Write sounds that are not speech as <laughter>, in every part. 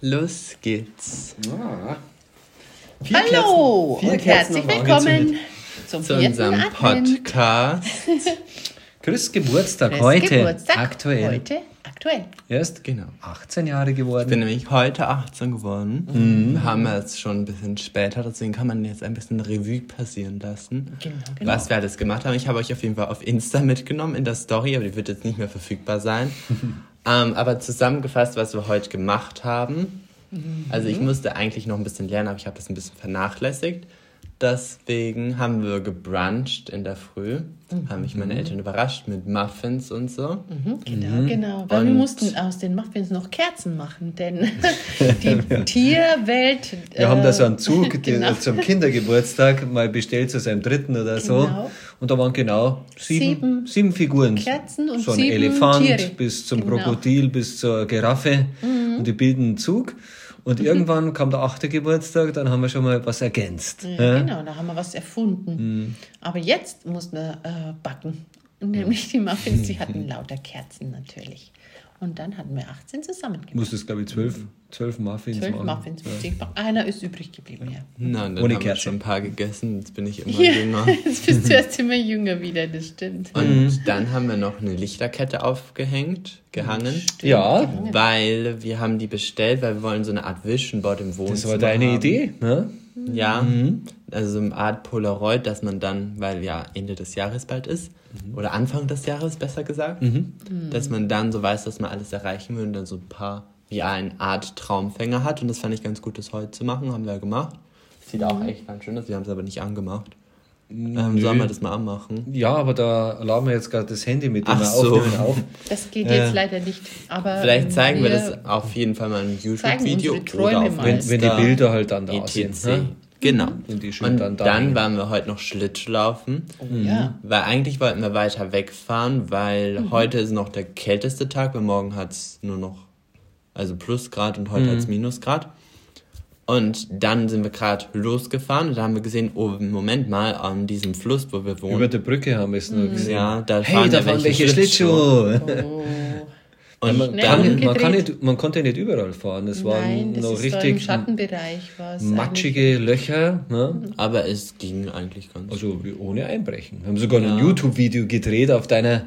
Los geht's. Ah. Hallo Kerzen- und herzlich willkommen zum Zu unserem Advent. Podcast. <laughs> Chris Geburtstag Chris heute. Geburtstag. Aktuell. Heute aktuell. Erst Genau. 18 Jahre geworden. Ich bin nämlich heute 18 geworden. Wir haben jetzt schon ein bisschen später, deswegen kann man jetzt ein bisschen Revue passieren lassen. Genau, genau. Was wir alles gemacht haben. Ich habe euch auf jeden Fall auf Insta mitgenommen in der Story, aber die wird jetzt nicht mehr verfügbar sein. <laughs> ähm, aber zusammengefasst, was wir heute gemacht haben. Also ich musste eigentlich noch ein bisschen lernen, aber ich habe das ein bisschen vernachlässigt. Deswegen haben wir gebruncht in der Früh. Haben mich meine Eltern überrascht mit Muffins und so. Genau, genau. Weil wir Und- mussten aus den Muffins noch Kerzen machen, denn <laughs> die Tierwelt. Wir haben da so einen äh, Zug <laughs> den, genau. zum Kindergeburtstag mal bestellt zu seinem dritten oder so. Genau. Und da waren genau sieben, Sieben sieben Figuren. Kerzen und so ein sieben Elefant Tiere. bis zum Genau. Mhm. Krokodil, bis zur Giraffe. Und die bilden einen Zug. Und irgendwann kam der achte Geburtstag, dann haben wir schon mal was ergänzt. Ja, genau, da haben wir was erfunden. Aber jetzt mussten wir äh, backen. Nämlich die Muffins, die hatten <laughs> lauter Kerzen natürlich. Und dann hatten wir 18 zusammen gemacht. Musstest, glaube ich, zwölf, zwölf Muffins Zwölf. Muffins musste ich machen. Einer ist übrig geblieben, ja. Und dann Ohne haben wir Kerze. schon ein paar gegessen. Jetzt bin ich immer Ja, jünger. <laughs> jetzt bist du erst immer jünger wieder, das stimmt. Und dann haben wir noch eine Lichterkette aufgehängt, gehangen. Ja, Weil wir haben die bestellt, weil wir wollen so eine Art Vision Board im Wohnzimmer das war deine haben. Idee. Ne? Ja, also so eine Art Polaroid, dass man dann, weil ja Ende des Jahres bald ist, oder Anfang des Jahres besser gesagt, dass man dann so weiß, dass man alles erreichen will und dann so ein paar, wie eine Art Traumfänger hat. Und das fand ich ganz gut, das heute zu machen, haben wir ja gemacht. Sieht auch echt ganz schön aus, wir haben es aber nicht angemacht. Ähm, sollen wir das mal anmachen? Ja, aber da laden wir jetzt gerade das Handy mit dem so. aufnehmen auf. <laughs> Das geht jetzt leider nicht. Aber Vielleicht zeigen wir, wir das auf jeden Fall mal im YouTube-Video oder auf. Wenn, wenn die. Bilder halt dann da etc. sind. Ne? Genau. Schön Und dann dann, waren wir heute noch Schlittschuhlaufen. Ja, Weil eigentlich wollten wir weiter wegfahren, weil heute ist noch der kälteste Tag, weil morgen hat es nur noch, also Plusgrad und heute hat es Minusgrad. Und dann sind wir gerade losgefahren und da haben wir gesehen, oh, Moment mal, an diesem Fluss, wo wir wohnen. Über der Brücke haben wir es nur gesehen. ja, da Hey, fahren da ja fahren welche welche Schlittschuh. oh. Und Man, umgedreht. man, kann nicht, man konnte nicht überall fahren. Es waren Nein, noch ist so im richtig Schattenbereich. Was matschige Löcher. Ne? aber es ging eigentlich ganz Also ohne Einbrechen. Wir haben sogar ein YouTube-Video gedreht auf deiner,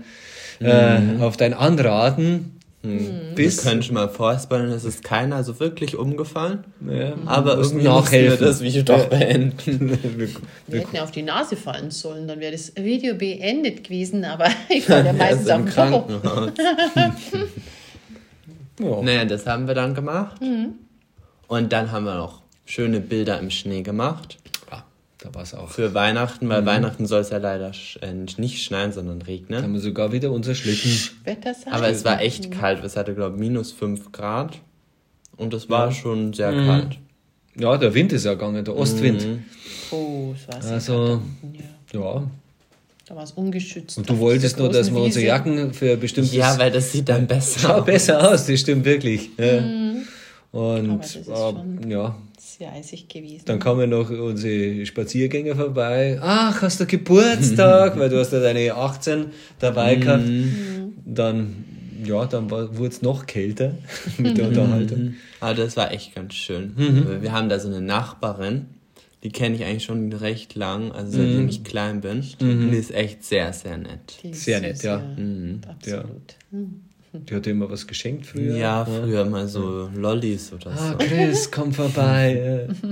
äh, auf dein Anraten. Wir Bis können schon mal vorspoilern, es ist keiner so wirklich umgefallen. ja, Aber mussten irgendwie wir nachhelfen. das Video doch beenden. <laughs> Wir hätten ja auf die Nase fallen sollen, dann wäre das Video beendet gewesen, aber <laughs> ich war <laughs> ja meistens Popo. Krankenhaus. ja. Naja, das haben wir dann gemacht. Mhm. Und dann haben wir noch schöne Bilder im Schnee gemacht. Da war es auch. Für Weihnachten, Mhm. weil Weihnachten soll es ja leider sch- äh, nicht schneien, sondern Da regnen. haben wir sogar wieder unser Schlitten. Wetter sein. Aber es war echt kalt. Es hatte, glaube ich, minus 5 Grad. Und es war schon sehr Mhm. kalt. Ja, der Wind ist ja gegangen, der Ostwind. Oh, es war sehr Also, kalt. Ja, ja. da war es ungeschützt. Und du wolltest nur, dass wir unsere. Jacken für bestimmtes... Ja, weil das sieht dann besser Schaut aus. besser aus, das stimmt wirklich. Ja. Mhm. Aber das ist äh, schon- ja, Sehr eisig gewesen. dann kamen noch unsere Spaziergänger vorbei. Ach, hast du Geburtstag? <laughs> Weil du hast ja deine 18 dabei gehabt. Dann, ja, dann wurde es noch kälter <laughs> mit der Unterhaltung. Aber das war echt ganz schön. Mhm. Weil Wir haben da so eine Nachbarin, die kenne ich eigentlich schon recht lang, also seitdem ich klein bin. Und die ist echt sehr, sehr nett. Die ist Sehr süß, nett, ja. Mhm. Absolut. Mhm. Die hat dir immer was geschenkt früher. Ja, früher mal so Lollis oder Ah, so. Chris, komm vorbei. <laughs>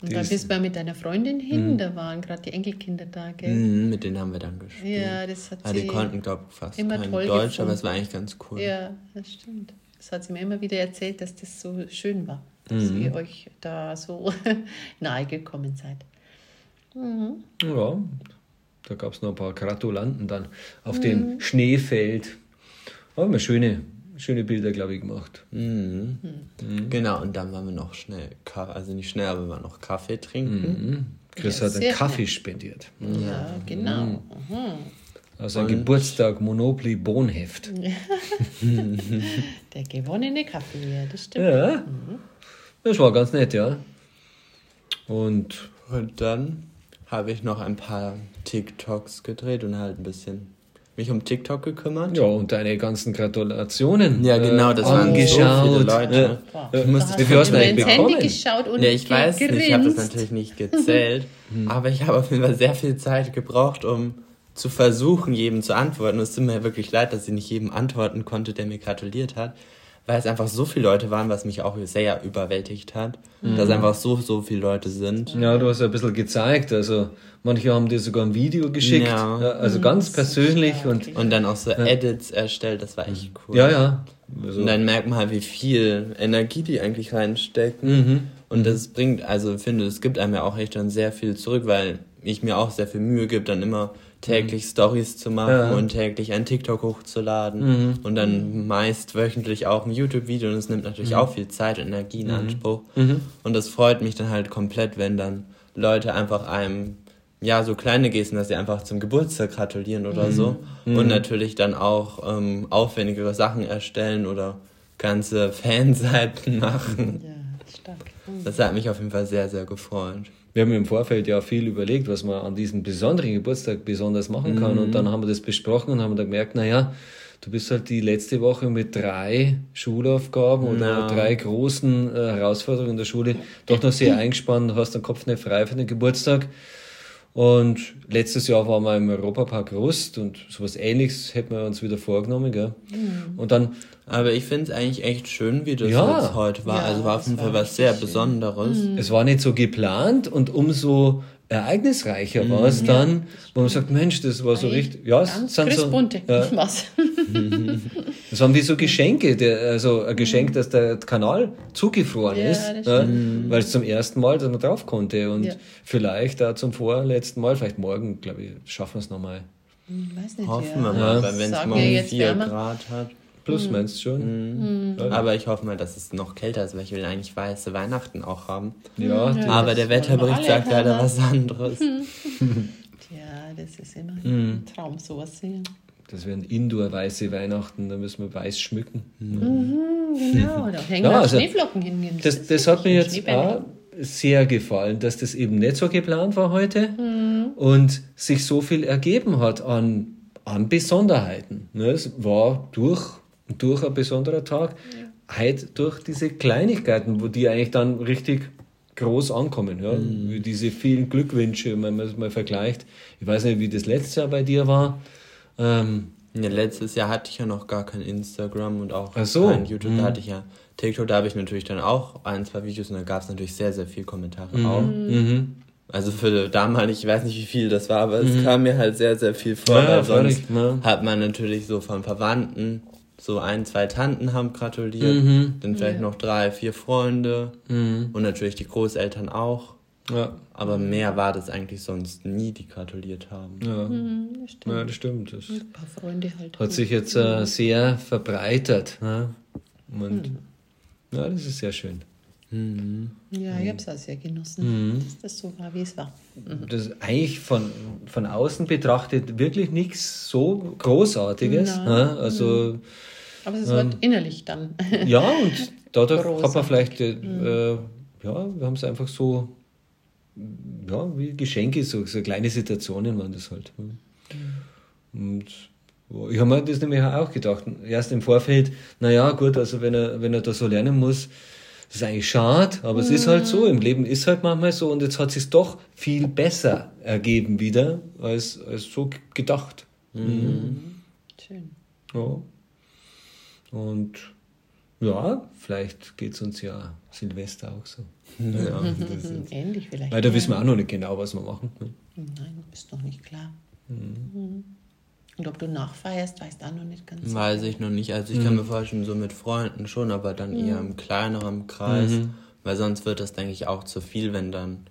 Und Die da ist- bist du mal mit deiner Freundin hin, da waren gerade die Enkelkinder da, gell? Mhm, mit denen haben wir dann gespielt. Ja, das hat Ah, die sie konnten, glaube ich, fast immer kein toll Deutsch, gefunden. aber es war eigentlich ganz cool. Ja, das stimmt. Das hat sie mir immer wieder erzählt, dass das so schön war, dass Mhm. ihr euch da so <laughs> nahe gekommen seid. Ja, da gab es noch ein paar Gratulanten dann auf Mhm. dem Schneefeld. Haben wir schöne, schöne Bilder, glaube ich, gemacht. Mhm. Mhm. Genau, und dann waren wir noch schnell, Kaffee, also nicht schnell, aber wir waren noch Kaffee trinken. Chris Ja, hat einen Kaffee spendiert. Ja, genau. Mhm. Mhm. Also ein Geburtstag Monopoly Bohnheft. <laughs> Der gewonnene Kaffee, ja, das stimmt. Ja, das war ganz nett, ja. Und Und dann habe ich noch ein paar TikToks gedreht und halt ein bisschen mich um TikTok gekümmert. Ja, und deine ganzen Gratulationen. Ja, genau, das waren so viele Leute. Boah, Ich muss- da wie hast viel hast du nur eigentlich ins Handy geschaut und Ja, ich weiß nicht, ich habe das gegrinst. natürlich nicht gezählt, <laughs> aber ich habe auf jeden Fall sehr viel Zeit gebraucht, um zu versuchen, jedem zu antworten. Und es tut mir wirklich leid, dass ich nicht jedem antworten konnte, der mir gratuliert hat, weil es einfach so viele Leute waren, was mich auch sehr überwältigt hat, dass einfach so, so viele Leute sind. Ja, du hast ja ein bisschen gezeigt. Also, manche haben dir sogar ein Video geschickt. Ja. Ja, also ganz persönlich und. Und dann auch so Edits erstellt, das war echt cool. Ja, ja. Also, Und dann merkt man halt, wie viel Energie die eigentlich reinstecken. Mhm. Und das bringt, also ich finde, es gibt einem ja auch echt dann sehr viel zurück, weil ich mir auch sehr viel Mühe gebe, dann immer täglich Stories zu machen Ja. und täglich ein TikTok hochzuladen und dann meist wöchentlich auch ein YouTube-Video und es nimmt natürlich auch viel Zeit und Energie in Anspruch. Und das freut mich dann halt komplett, wenn dann Leute einfach einem ja, so kleine Gesten, dass sie einfach zum Geburtstag gratulieren oder so. Und natürlich dann auch ähm, aufwendigere Sachen erstellen oder ganze <laughs> Fanseiten machen. Ja, stark. Mhm. Das hat mich auf jeden Fall sehr, sehr gefreut. Wir haben im Vorfeld ja viel überlegt, was man an diesem besonderen Geburtstag besonders machen kann. Und dann haben wir das besprochen und haben dann gemerkt, naja, du bist halt die letzte Woche mit drei Schulaufgaben oder Ja. drei großen äh, Herausforderungen in der Schule doch noch sehr <clears throat> eingespannt, hast den Kopf nicht frei für den Geburtstag. Und letztes Jahr waren wir im Europapark Rust und sowas ähnliches hätten wir uns wieder vorgenommen, gell? Und dann Aber ich finde es eigentlich echt schön, wie das Ja. jetzt heute war. Ja, also war auf jeden Fall was sehr schön. Besonderes. Es war nicht so geplant und umso ereignisreicher war es dann, wo man sagt, Mensch, das war so richtig, ja, es Ganz sind so, Christbunte. ja, Was? <laughs> das waren wie so Geschenke, der, also ein Geschenk, dass der Kanal zugefroren Ja, ist, ja, weil es zum ersten Mal, dass man drauf konnte und Ja. vielleicht auch zum vorletzten Mal, vielleicht morgen, glaube ich, schaffen wir es nochmal. Weiß nicht, Hoffen ja. wir mal, weil wenn es morgen wir jetzt 4 wärmer. Grad hat. Plus Mhm. meinst du schon? Ja. Aber ich hoffe mal, dass es noch kälter ist, weil ich will eigentlich weiße Weihnachten auch haben. Ja, Ja. Aber das der Wetterbericht sagt leider was anderes. <laughs> Ja, das ist immer ein Traum, sowas sehen. das wären Indoor-weiße Weihnachten, da müssen wir weiß schmücken. Genau, da hängen Ja, auch also Schneeflocken hin. Das, ist das hat mir jetzt auch sehr gefallen, dass das eben nicht so geplant war heute Mhm. und sich so viel ergeben hat an, an Besonderheiten. Ne, Es war durch durch ein besonderer Tag, halt durch diese Kleinigkeiten, wo die eigentlich dann richtig groß ankommen. Ja? Mhm. Wie diese vielen Glückwünsche, wenn man es mal vergleicht. Ich weiß nicht, wie das letztes Jahr bei dir war. Ähm, Ja, letztes Jahr hatte ich ja noch gar kein Instagram und auch so. kein YouTube. Da hatte ich ja TikTok, da habe ich natürlich dann auch ein, zwei Videos und da gab es natürlich sehr, sehr viele Kommentare auch. mhm. Also für damalig, ich weiß nicht, wie viel das war, aber es kam mir halt sehr, sehr viel vor, Ja, weil sonst ja. hat man natürlich so von Verwandten, so ein, zwei Tanten haben gratuliert, Mhm. dann vielleicht noch drei, vier Freunde und natürlich die Großeltern auch. ja, Aber mehr war das eigentlich sonst nie, die gratuliert haben. ja. Mhm, das stimmt. ja, das stimmt. Das Ein paar Freunde halt. hat sich jetzt äh, sehr verbreitert. Ne? Und Hm. ja, das ist sehr schön. Ja, ich habe es auch sehr genossen, dass das so war, wie es war. Das ist eigentlich von, von außen betrachtet wirklich nichts so Großartiges. Ne? Also Aber es wird innerlich dann. ja, und <laughs> dadurch hat man Großartig. vielleicht, äh, äh, ja, wir haben es einfach so, ja, wie Geschenke, so, so kleine Situationen waren das halt. ne? Und ich habe mir das nämlich auch gedacht, erst im Vorfeld, naja, gut, also wenn er, wenn er da so lernen muss, das ist eigentlich schade, aber es ist halt so, im Leben ist halt manchmal so und jetzt hat es doch viel besser ergeben wieder, als, als so gedacht. Schön. Ja. Und ja, vielleicht geht es uns ja Silvester auch so. Ja, das Hm, <laughs> Ähnlich vielleicht. Weil da wissen wir auch noch nicht genau, was wir machen. ne? Nein, bist noch nicht klar. Mhm. Und ob du nachfeierst, weißt du auch noch nicht ganz. weiß ich noch nicht. Also ich kann mir vorstellen, so mit Freunden schon, aber dann eher im kleineren Kreis. Weil sonst wird das, denke ich, auch zu viel, wenn dann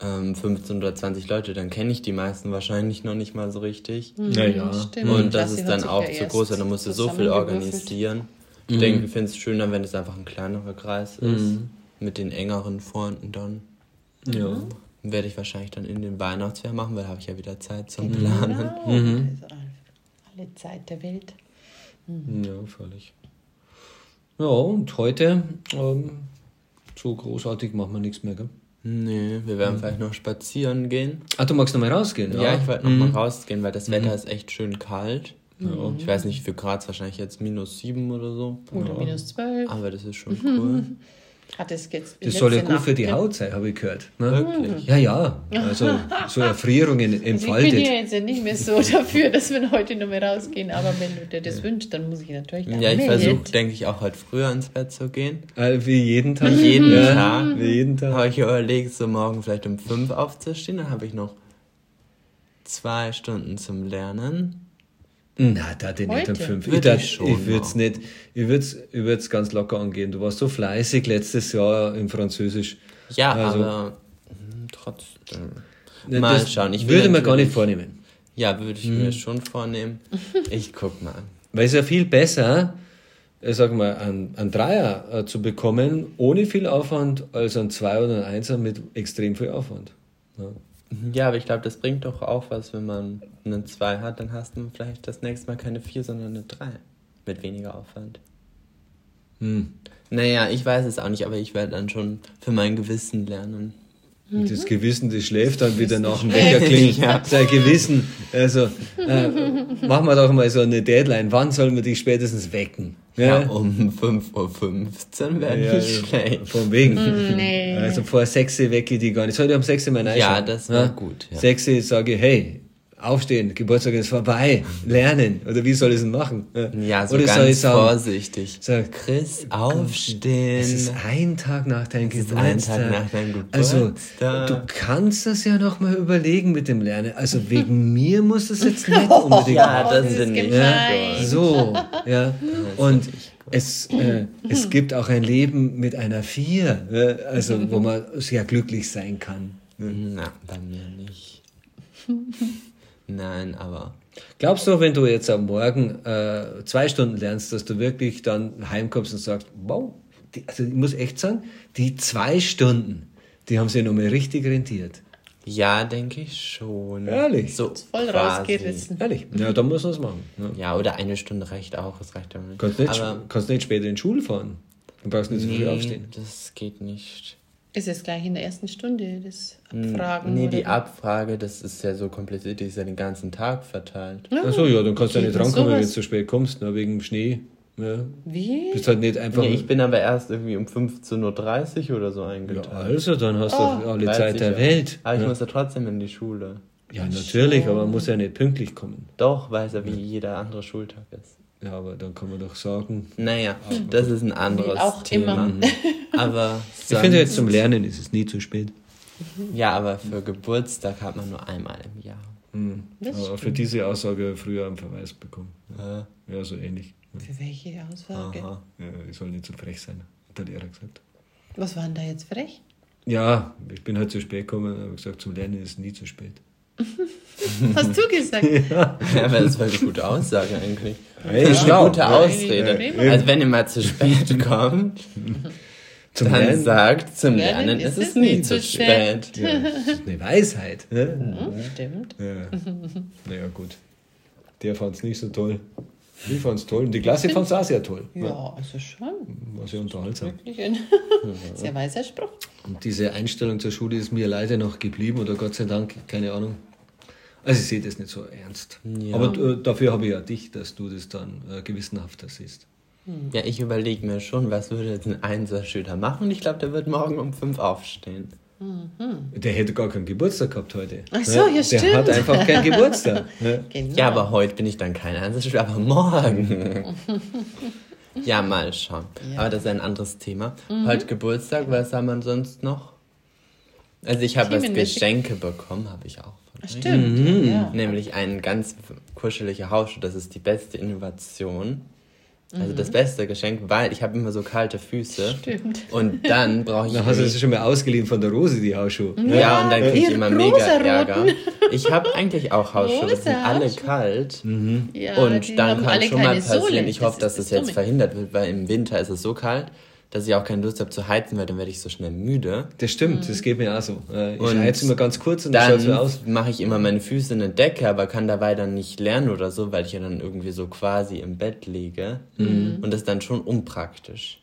ähm, 15 oder 20 Leute, dann kenne ich die meisten wahrscheinlich noch nicht mal so richtig. Naja. Stimmt. Und das Klasse ist dann auch ja zu groß, dann musst du so viel organisieren. Ich denke, ich finde es schöner, wenn es einfach ein kleinerer Kreis ist. Mit den engeren Freunden dann. Ja. Werde ich wahrscheinlich dann in den Weihnachtsfair machen, weil da habe ich ja wieder Zeit zum Planen. Genau. Also alle Zeit der Welt. Ja, völlig. Ja, und heute, ähm, so großartig machen wir nichts mehr, gell? Nee, wir werden vielleicht noch spazieren gehen. Ah, du magst noch mal rausgehen? Ja, ich wollte noch mal rausgehen, weil das Wetter ist echt schön kalt. Mhm. Ich weiß nicht, Grad, es wahrscheinlich jetzt minus sieben oder so. Oder minus 12. Aber das ist schon <laughs> cool. Es jetzt Das soll ja gut für die Nacht- Haut sein, habe ich gehört. Ne? Wirklich? Ja, ja. Also <laughs> so Erfrierungen Also ich bin entfaltet. ja jetzt ja nicht mehr so <laughs> dafür, dass wir heute noch mehr rausgehen, aber wenn du dir das wünschst, dann muss ich natürlich Ja, ich versuche, denke ich, auch heute früher ins Bett zu gehen. Äh, wie jeden Tag. Jeden ja, Tag. Wie jeden Tag. Habe ich überlegt, so morgen vielleicht um fünf aufzustehen. Dann habe ich noch zwei Stunden zum Lernen. Na, da den nicht um fünf. Würde ich ich würde es nicht, ich würde es ich würd's ganz locker angehen. Du warst so fleißig letztes Jahr im Französisch. Ja, Also- aber hm, trotzdem. Ne, Mal schauen. Ich würde mir gar nicht vornehmen. Ja, würde ich mir schon vornehmen. Ich guck mal. Weil es ja viel besser, äh, sag mal, einen, einen Dreier äh, zu bekommen, ohne viel Aufwand, als einen Zwei oder einen Einser mit extrem viel Aufwand. Ja. Ja, aber ich glaube, das bringt doch auch was, wenn man eine 2 hat, dann hast du vielleicht das nächste Mal keine 4, sondern eine 3. Mit weniger Aufwand. Hm. Naja, ich weiß es auch nicht, aber ich werde dann schon für mein Gewissen lernen. Das Gewissen, das schläft dann wieder nach dem <laughs> Wecker klingelt. Sein Gewissen. Also, äh, machen wir doch mal so eine Deadline. Wann sollen wir dich spätestens wecken? Ja, um 5.15 Uhr wäre Ja, nicht schlecht. Von wegen. Nee. Also vor 6 Uhr wecke ich die gar nicht. Heute um 6 Uhr mein Ja, das war gut, ja. 6 Uhr sage ich, hey, aufstehen, Geburtstag ist vorbei, lernen. Oder wie soll ich es denn machen? Ja, so Oder soll ich ganz sagen, vorsichtig. Sag, Chris, aufstehen. Es ist ein Tag nach deinem Geburtstag. ein Tag nach deinem Also, Geburtstag. du kannst das ja noch mal überlegen mit dem Lernen. Also, wegen <laughs> mir muss das jetzt nicht unbedingt Ja, Oh, das ist sind nicht. gemein. so, ja. Und es, äh, es gibt auch ein Leben mit einer Vier, äh, also wo man sehr glücklich sein kann. Na, bei mir nicht. <laughs> Nein, aber Glaubst du, wenn du jetzt am Morgen äh, zwei Stunden lernst, dass du wirklich dann heimkommst und sagst, wow, die, also ich muss echt sagen, die zwei Stunden, die haben sich nochmal richtig rentiert. ja, denke ich schon. Ehrlich? So Voll quasi. rausgerissen. Ehrlich? Ja, dann muss man es machen. Ja. Ja, oder eine Stunde reicht auch, es reicht aber nicht. Kannst, nicht aber kannst nicht später in die Schule fahren. Du brauchst nicht so früh nee, aufstehen. das geht nicht. Ist es gleich in der ersten Stunde, das Abfragen? Nee, die? Abfrage, das ist ja so kompliziert, die ist ja den ganzen Tag verteilt. Achso, ja, dann kannst du ja nicht rankommen, wenn du zu spät kommst, ne, wegen Schnee. Ja. Wie? Bist halt nicht einfach. Nee, ich bin aber erst irgendwie um 15.30 Uhr oder so ja, eingeteilt. also, dann hast du Oh. alle Zeit der ja. Welt. Aber ich ja. muss ja trotzdem in die Schule. ja, natürlich, aber man muss ja nicht pünktlich kommen. Doch, weiß er, wie jeder andere Schultag ist. Ja, aber dann kann man doch sagen. Naja, das ist ein anderes auch Thema. immer. <laughs> Aber Ich finde, jetzt zum Lernen ist es nie zu spät. Ja, aber für Geburtstag hat man nur einmal im Jahr. Hm. Das Aber für diese Aussage früher einen Verweis bekommen. Äh, Ja, so ähnlich. Für welche Aussage? aha. Ja, ich soll nicht zu frech sein, hat der Lehrer gesagt. Was war denn da jetzt frech? Ja, ich bin halt zu spät gekommen habe gesagt, zum Lernen ist nie zu spät. <laughs> Hast du gesagt? <laughs> Ja, aber das war eine gute Aussage eigentlich. Hey, das ist eine gute Ja, Ausrede. ja. Also wenn ihr mal zu spät kommt, Zum dann Lernen sagt, zum Lernen Lernen ist es nie zu spät. ja, das ist eine Weisheit. Ne? Hm, stimmt. Ja. Naja, gut. Der fand es nicht so toll. Ich fand es toll. Und die Klasse fand es auch sehr toll. Ja, also schon. War sehr unterhaltsam. Wirklich ein sehr weiser Spruch. Und diese Einstellung zur Schule ist mir leider noch geblieben oder Gott sei Dank, keine Ahnung. Also ich sehe das nicht so ernst. Ja. Aber äh, dafür habe ich ja dich, dass du das dann äh, gewissenhafter siehst. Ja, ich überlege mir schon, was würde jetzt ein Einserschüler machen? Und ich glaube, der wird morgen um fünf aufstehen. Der hätte gar keinen Geburtstag gehabt heute. Ach so, ja, Der stimmt. hat einfach keinen Geburtstag. Ja. <laughs> Genau. Ja, aber heute bin ich dann kein Einserschüler, aber morgen. <laughs> ja, mal schauen. Ja. Aber das ist ein anderes Thema. Heute Geburtstag, was haben wir sonst noch? Also ich habe was. Geschenke bekommen, habe ich auch. Stimmt. Mhm. Ja. Nämlich ein ganz kuscheliger Hausschuh. Das ist die beste Innovation. Also Mhm. das beste Geschenk, weil ich habe immer so kalte Füße. Stimmt. Und dann brauche ich... Dann hast du es schon mal ausgeliehen von der Rose, die Hausschuhe. Ja, und dann kriege ich immer mega. Ärger. Ich habe eigentlich auch Hausschuhe, die sind alle kalt. Ja, Und dann kann alle schon mal passieren, ich hoffe, dass das ist jetzt Dumme. verhindert wird, weil im Winter ist es so kalt, dass ich auch keine Lust habe zu heizen, weil dann werde ich so schnell müde. Das stimmt, das geht mir auch so. Äh, Ich Und heiz immer ganz kurz und dann so aus. mache ich immer meine Füße in eine Decke, aber kann dabei dann nicht lernen oder so, weil ich ja dann irgendwie so quasi im Bett liege. Mhm. Und das ist dann schon unpraktisch.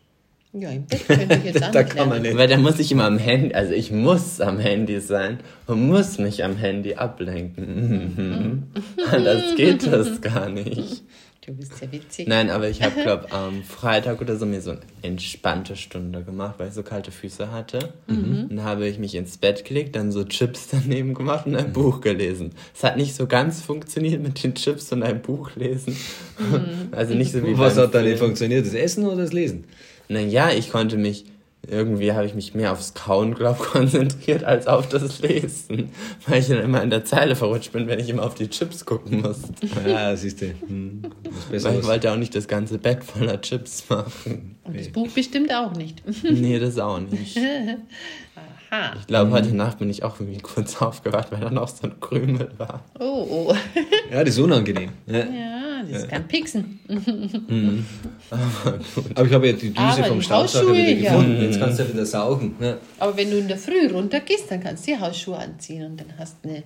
Ja, im Bett könnte ich jetzt <laughs> auch Da nicht kann man nicht. Weil da muss ich immer am Handy, also ich muss am Handy sein und muss mich am Handy ablenken. <laughs> Anders geht das gar nicht. <laughs> Du bist ja witzig. Nein, aber ich habe, <laughs> glaube am Freitag oder so mir so eine entspannte Stunde gemacht, weil ich so kalte Füße hatte. Und dann habe ich mich ins Bett gelegt, dann so Chips daneben gemacht und ein Buch gelesen. Es hat nicht so ganz funktioniert mit den Chips und ein Buch lesen. <laughs> Also nicht so wie Was hat da nicht funktioniert? Das Essen oder das Lesen? Naja, ich konnte mich, irgendwie habe ich mich mehr aufs Kauen, glaube <laughs> konzentriert als auf das Lesen. Weil ich dann immer in der Zeile verrutscht bin, wenn ich immer auf die Chips gucken musste. Ja, siehst du. Hm, Weil ich wollte auch nicht das ganze Bett voller Chips machen. Und das Buch bestimmt auch nicht. Nee, das auch nicht. <laughs> Aha. Ich glaube, heute Nacht bin ich auch irgendwie kurz <laughs> aufgewacht, weil da noch so ein Krümel war. Oh, oh. <laughs> Ja, das ist unangenehm. Ja. Ja, das kann pixen. <laughs> Aber ich habe ja die Düse Aber vom Staubsauger wieder ja. gefunden. Jetzt kannst du ja wieder saugen. Ja. Aber wenn du in der Früh runtergehst, dann kannst du die Hausschuhe anziehen und dann hast du eine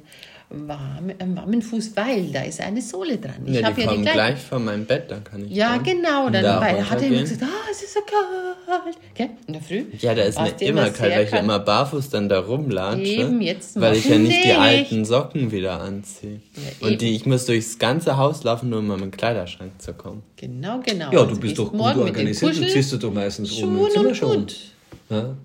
warme, einen warmen Fuß, weil da ist eine Sohle dran. Ich Ja, die ja die kommen gleiche. gleich vor meinem Bett, dann kann ich. Ja, dann genau. Dann, da weil hat er immer gesagt, ah, es ist so kalt. Gell? In der Früh. Ja, da ist mir immer kalt, weil ich ja kalt. immer barfuß dann da rumlatsche. Eben, jetzt Weil ich ja nicht die alten Socken wieder anziehe. Ja, Und die, ich muss durchs ganze Haus laufen, nur um an meinen Kleiderschrank zu kommen. Genau, genau. Ja, Also du bist gehst doch gut organisiert. Du ziehst du doch meistens um im Schuhen Zimmer und schon. Hund. Ja.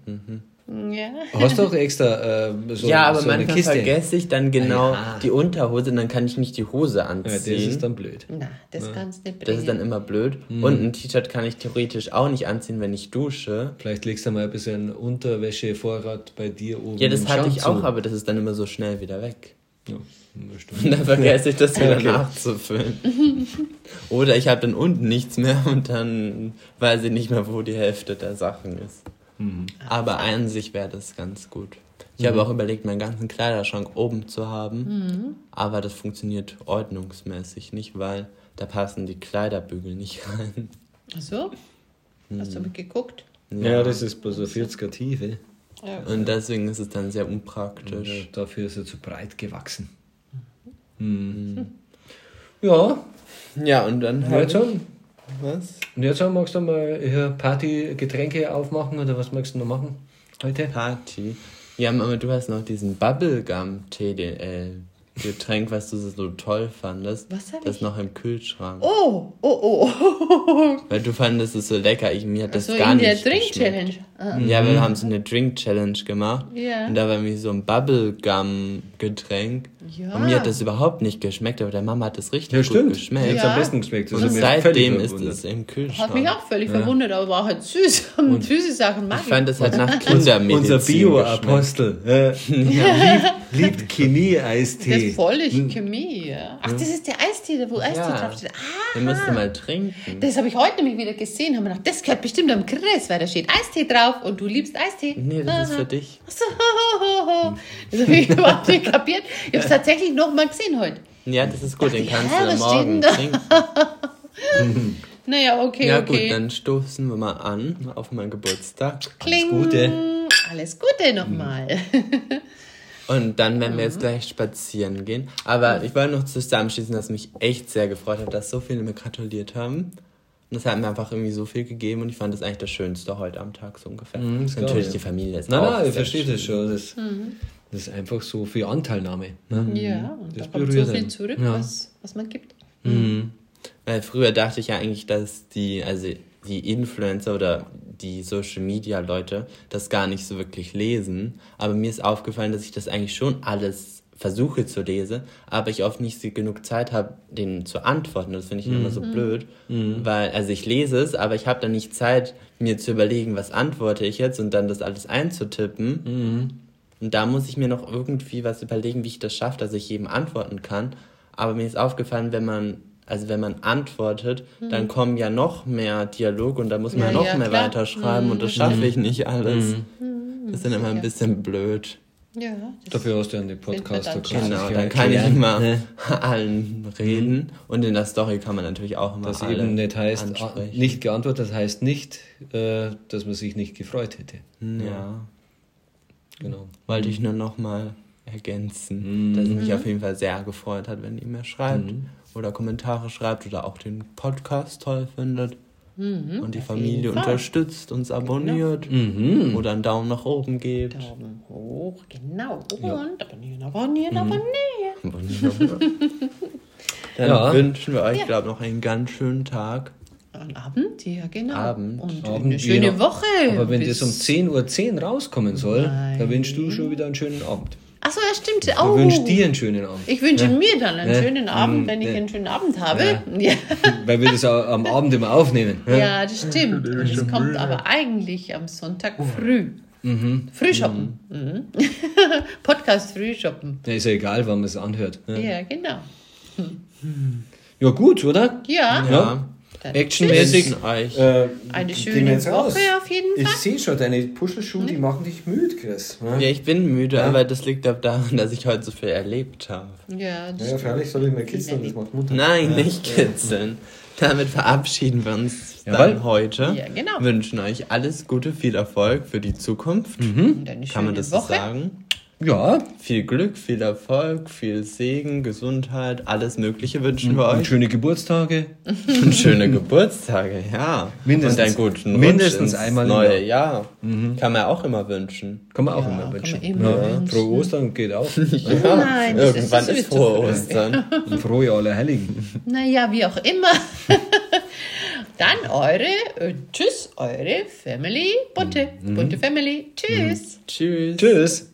Ja. Hast du auch extra äh, so, ja, aber so eine manchmal Kiste? vergesse ich dann genau Ah, ja. die Unterhose, und dann kann ich nicht die Hose Ja, anziehen. das ist dann blöd. Na, das kannst du nicht Das bringen. ist dann immer blöd. Mhm. Und ein T-Shirt kann ich theoretisch auch nicht anziehen, wenn ich dusche. Vielleicht legst du mal ein bisschen Unterwäschevorrat bei dir oben Ja, das hatte Schrank ich auch, zu. aber das ist dann immer so schnell wieder weg. Ja, das stimmt. Und dann vergesse ich das <laughs> wieder Okay. nachzufüllen. Oder ich habe dann unten nichts mehr und dann weiß ich nicht mehr, wo die Hälfte der Sachen ist. Mhm. Aber an sich wäre das ganz gut. Ich habe auch überlegt, meinen ganzen Kleiderschrank oben zu haben, aber das funktioniert ordnungsmäßig nicht, weil da passen die Kleiderbügel nicht <laughs> rein. Ach so? Hast du Hm. mitgeguckt? Ja, das ist bloß so 40er Tiefe. Ja. Und deswegen ist es dann sehr unpraktisch. Ja, dafür ist er zu breit gewachsen. Hm. Ja, Ja, und dann ja, halt. schon. Was? Und jetzt magst du mal hier Party-Getränke aufmachen oder was magst du noch machen heute? Party. Ja, aber du hast noch diesen Bubblegum-TDL-Getränk, was du so toll fandest. Was hab Das ich? noch im Kühlschrank. Oh, oh, oh. <laughs> Weil du fandest es so lecker. Ich, mir hat das so gar in der nicht geschmeckt. Drink-Challenge. Ah. Ja, wir haben so eine Drink-Challenge gemacht. Ja. Und da war mir so ein Bubblegum-Getränk. Ja. Und mir hat das überhaupt nicht geschmeckt, aber der Mama hat das richtig Ja, gut stimmt. geschmeckt. Jetzt Ja. am besten geschmeckt. Das Und seitdem ist es im Kühlschrank. Hat mich auch völlig verwundert, aber war halt süß. <laughs> Und süße Sachen mag Ich fand das halt nach Kindermedizin <laughs> Unser geschmeckt. Bio-Apostel äh, liebt, liebt Das Chemie-Eistee. ist völlig Chemie. Ja. Ach, das ist der Eistee, wo Eistee Ja. draufsteht. Ah, Den musst du mal trinken. das habe ich heute nämlich wieder gesehen. Haben wir gedacht, das gehört bestimmt am Chris, weil da steht Eistee drauf und du liebst Eistee. Nee, das ist Aha. für dich. Ach so, <laughs> Das habe ich überhaupt nicht kapiert. Ich habe es tatsächlich noch mal gesehen heute. Ja, das ist gut, den kannst du dann was steht morgen denn da? trinken. <laughs> Naja, okay, Ja okay. gut, dann stoßen wir mal an auf meinen Geburtstag. Kling. Gute. Alles Gute nochmal. <laughs> Und dann werden wir jetzt gleich spazieren gehen. Aber ich wollte noch zusammenschließen, dass mich echt sehr gefreut hat, dass so viele mir gratuliert haben. Und das hat mir einfach irgendwie so viel gegeben und ich fand das eigentlich das Schönste heute am Tag so ungefähr. Mhm, Natürlich ich. die Familie ist Nein, auch nein, ich verstehe das schon. Das, das ist einfach so viel Anteilnahme. Ne? Ja, und Das da kommt so viel einen. zurück, Ja. was, was man gibt. Weil früher dachte ich ja eigentlich, dass die, also die Influencer oder die Social Media Leute das gar nicht so wirklich lesen. Aber mir ist aufgefallen, dass ich das eigentlich schon alles versuche zu lesen, aber ich oft nicht so genug Zeit habe, denen zu antworten. Das finde ich immer so blöd, weil, also ich lese es, aber ich habe dann nicht Zeit, mir zu überlegen, was antworte ich jetzt und dann das alles einzutippen. Und da muss ich mir noch irgendwie was überlegen, wie ich das schaffe, dass ich jedem antworten kann. Aber mir ist aufgefallen, wenn man, also wenn man antwortet, dann kommen ja noch mehr Dialoge und da muss man Ja, noch ja, mehr klar. weiterschreiben und das schaffe ich nicht alles. Das ist dann immer ein bisschen blöd. Ja, das Dafür hast du ja den Podcast. Genau, dann kann ich immer ne? <laughs> allen reden und in der Story kann man natürlich auch immer Was alle eben nicht heißt, ansprechen. nicht geantwortet, das heißt nicht, äh, dass man sich nicht gefreut hätte. Ja, Genau. wollte ich nur noch mal ergänzen, dass es mich auf jeden Fall sehr gefreut hat, wenn ihr mir schreibt oder Kommentare schreibt oder auch den Podcast toll findet. und die Familie Fall. unterstützt, uns abonniert oder einen Daumen nach oben gibt. Daumen hoch, genau. Und abonnieren, abonnieren, abonnieren. <laughs> Dann Ja. wünschen wir euch, Ja. glaube ich, noch einen ganz schönen Tag. An Abend, ja genau. Abend. Und Abend, eine schöne ja. Woche. Aber wenn das um 10.10 Uhr rauskommen soll, Nein. dann wünschst du schon wieder einen schönen Abend. Ach so, ja stimmt. Du Oh. wünschst dir einen schönen Abend. Ich wünsche Ja. mir dann einen Ja. schönen Abend, Mm, wenn ich ja. einen schönen Abend habe. Ja, <laughs> Weil wir das am Abend immer aufnehmen. ja das stimmt. Und es kommt aber eigentlich am Sonntag früh. Früh shoppen. Mhm. <laughs> Podcast früh shoppen. Ja, ist ja egal, wann man es anhört. Ja. Ja, genau. ja, gut, oder? Ja, Ja. Dann Actionmäßig. Äh, eine schöne raus. Woche auf jeden Ich Fall. sehe schon, deine Puschelschuhe, die machen dich müde, Chris. Ja, ich bin müde, aber das liegt auch daran, dass ich heute so viel erlebt habe. Ja, das Ja, freilich soll ich mir kitzeln, das macht munter. Nein, nicht kitzeln. Damit verabschieden wir uns Jawohl. dann heute. Ja, genau. Wünschen euch alles Gute, viel Erfolg für die Zukunft. eine Kann man das so Woche. sagen? Ja, Viel Glück, viel Erfolg, viel Segen, Gesundheit, alles Mögliche wünschen wir und euch. schöne Geburtstage. <laughs> Und schöne Geburtstage, ja. Mindestens- und einen guten mindestens Rutsch ins einmal im neue Jahr. Kann man auch immer wünschen. Kann man auch Ja, immer kann wünschen. man immer ja, wünschen. Frohe Ostern geht auch. <laughs> Nein, das ist Irgendwann ist, frohe. Ostern. <laughs> Und frohe Allerheiligen. Naja, wie auch immer. Dann eure, äh, tschüss, eure Family Bunte. Bunte Family. Tschüss. Tschüss. Tschüss.